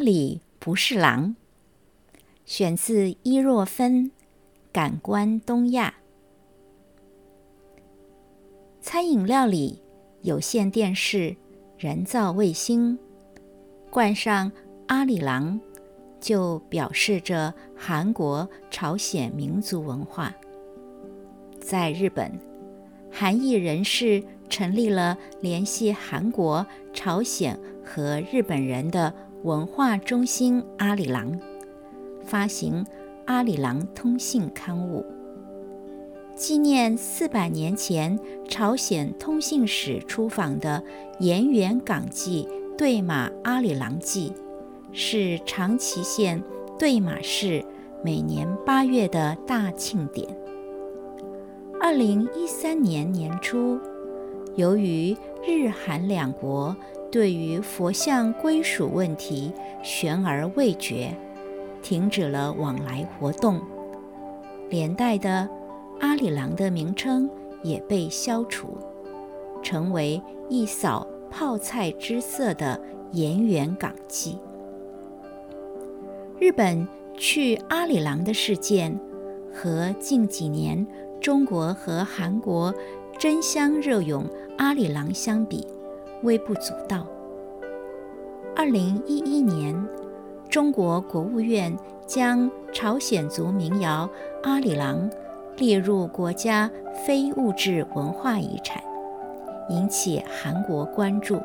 里不是狼》，选自伊若芬《感官东亚》。餐饮料理、有线电视、人造卫星，冠上“阿里郎”，就表示着韩国、朝鲜民族文化。在日本，韩裔人士成立了联系韩国、朝鲜和日本人的文化中心“阿里郎”，发行《阿里郎通信》刊物，纪念四百年前朝鲜通信使出访的延元港记对马阿里郎记，是长崎县对马市每年八月的大庆典。二零一三年年初，由于日韩两国对于佛像归属问题悬而未决，停止了往来活动，连带的阿里郎的名称也被消除，成为一扫泡菜之色的延元港记。日本去阿里郎的事件和近几年。中国和韩国争相热涌阿里郎相比，微不足道。二零一一年，中国国务院将朝鲜族民谣阿里郎列入国家非物质文化遗产，引起韩国关注。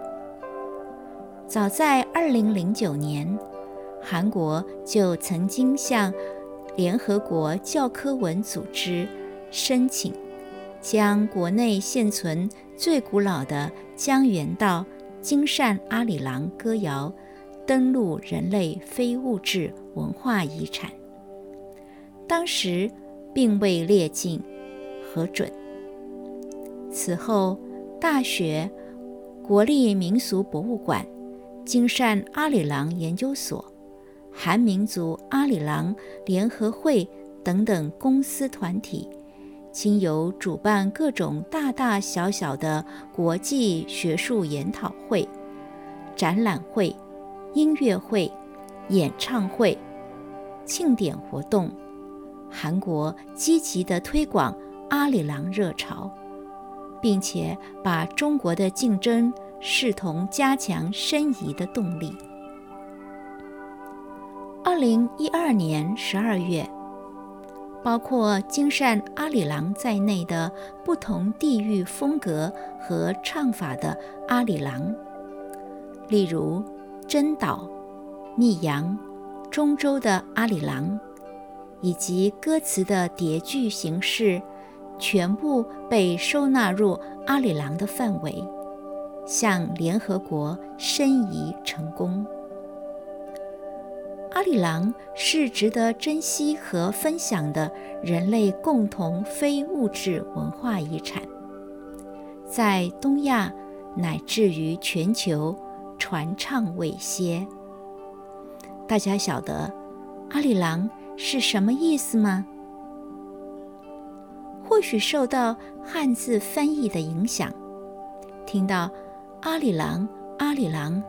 早在二零零九年，韩国就曾经向联合国教科文组织。申请将国内现存最古老的江原道金善阿里郎歌谣登录人类非物质文化遗产，当时并未列进核准。此后，大学、国立民俗博物馆、金善阿里郎研究所、韩民族阿里郎联合会等等公司团体。亲友主办各种大大小小的国际学术研讨会、展览会、音乐会、演唱会、庆典活动，韩国积极的推广阿里郎热潮，并且把中国的竞争视同加强申遗的动力。二零一二年十二月。包括金善阿里郎在内的不同地域风格和唱法的阿里郎，例如真岛、密阳、中州的阿里郎，以及歌词的叠句形式，全部被收纳入阿里郎的范围，向联合国申遗成功。阿里郎是值得珍惜和分享的人类共同非物质文化遗产，在东亚乃至于全球传唱未歇。大家晓得阿里郎是什么意思吗？或许受到汉字翻译的影响，听到阿里郎、阿里郎、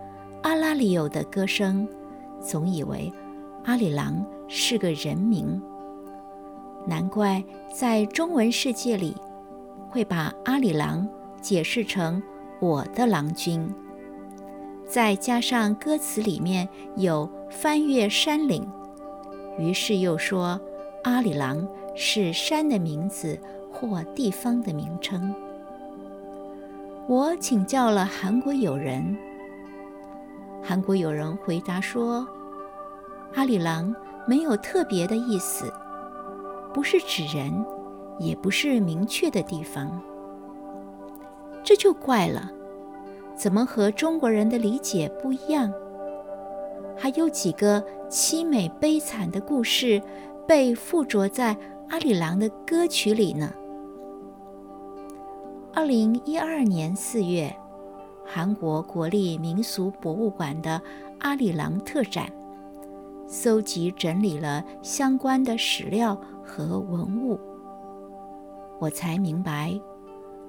阿拉里有的歌声。总以为阿里郎是个人名，难怪在中文世界里会把阿里郎解释成我的郎君。再加上歌词里面有翻越山岭，于是又说阿里郎是山的名字或地方的名称。我请教了韩国友人。韩国友人回答说：“阿里郎没有特别的意思，不是指人，也不是明确的地方。这就怪了，怎么和中国人的理解不一样？还有几个凄美悲惨的故事被附着在阿里郎的歌曲里呢？”二零一二年四月。韩国国立民俗博物馆的阿里郎特展，搜集整理了相关的史料和文物，我才明白，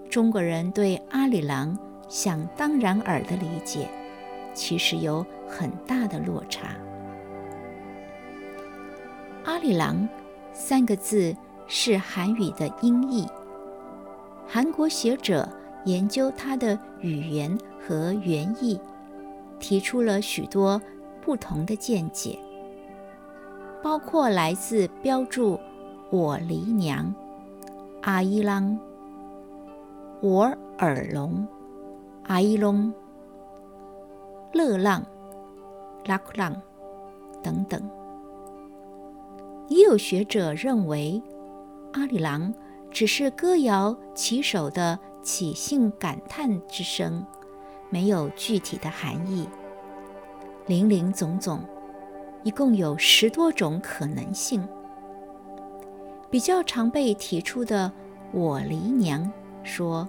中国人对阿里郎想当然尔的理解，其实有很大的落差。阿里郎三个字是韩语的音译。韩国学者研究它的语言和原意，提出了许多不同的见解，包括来自标注“我离娘”阿依郎、我耳聋。阿依隆、乐浪。拉库浪等等。也有学者认为，阿里郎只是歌谣起首的起兴感叹之声，没有具体的含义。林林总总，一共有十多种可能性。比较常被提出的“我离娘”说，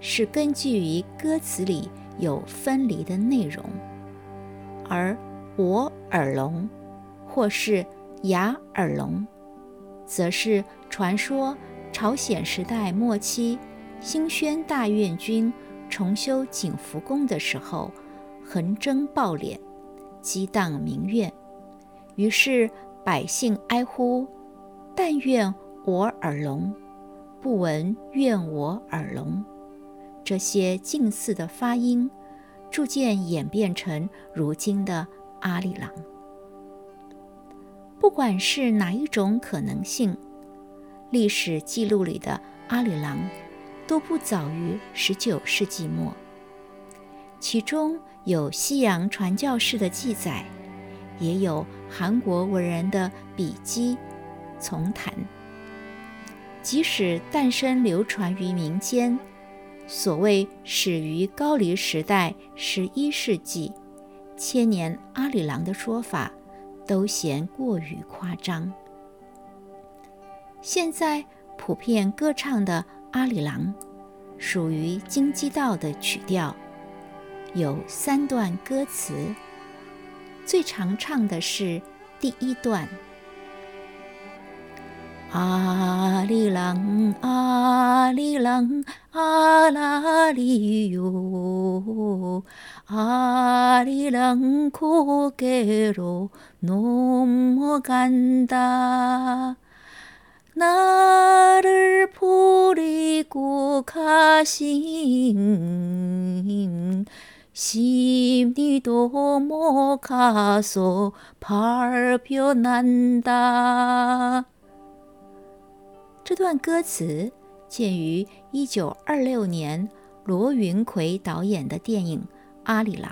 是根据于歌词里有分离的内容；而“我耳聋”或是。雅尔龙，则是传说朝鲜时代末期，兴宣大院军重修景福宫的时候，横征暴敛，激荡民怨，于是百姓哀呼：“但愿我耳聋，不闻愿我耳聋。”这些近似的发音，逐渐演变成如今的阿里郎。不管是哪一种可能性，历史记录里的阿里郎都不早于19世纪末。其中有西洋传教士的记载，也有韩国文人的笔记从谈。即使诞生流传于民间，所谓始于高丽时代11世纪，千年阿里郎的说法。都嫌过于夸张。现在普遍歌唱的阿里郎，属于京畿道的曲调，有三段歌词。最常唱的是第一段。阿里郎，阿里郎，阿拉里哟，阿里郎고개로넘어간 다， 나를버리고가신 心里多么卡索，발표난 다。 这段歌词见于一九二六年罗云奎导演的电影《阿里郎》。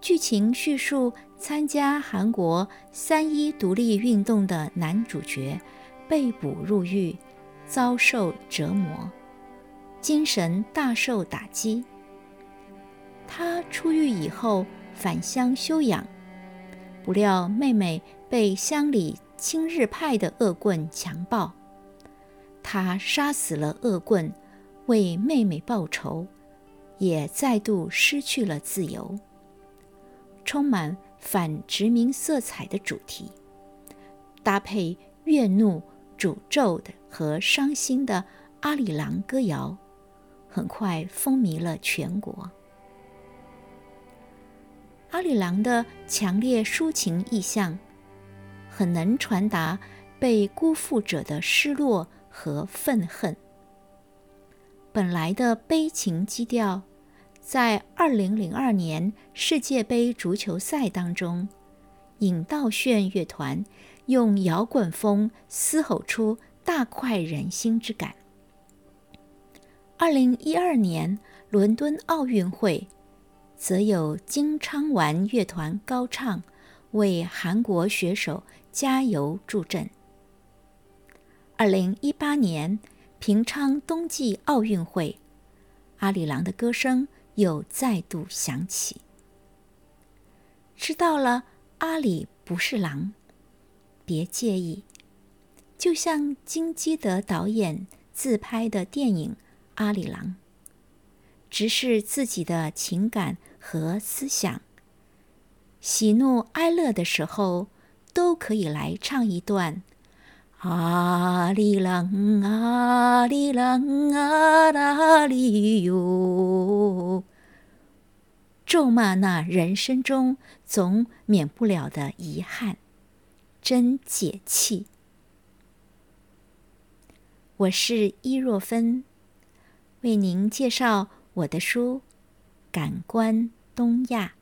剧情叙述参加韩国三一独立运动的男主角被捕入狱，遭受折磨，精神大受打击。 他出狱以后返乡休养，不料妹妹被乡里亲日派的恶棍强暴。他杀死了恶棍，为妹妹报仇，也再度失去了自由。充满反殖民色彩的主题，搭配怨怒、诅咒的和伤心的阿里郎歌谣，很快风靡了全国。阿里郎的强烈抒情意象，很能传达被辜负者的失落。和愤恨。本来的悲情基调，在二零零二年世界杯足球赛当中，尹道炫乐团用摇滚风嘶吼出大快人心之感。二零一二年伦敦奥运会，则有金昌丸乐团高唱，为韩国选手加油助阵。二零一八年平昌冬季奥运会，阿里郎的歌声又再度响起。知道了，阿里不是狼，别介意。就像金基德导演自拍的电影《阿里郎》，直视自己的情感和思想，喜怒哀乐的时候，都可以来唱一段。阿里郎，阿里郎，阿拉里哟！咒骂那人生中总免不了的遗憾，真解气。我是伊若芬，为您介绍我的书《感官东亚》。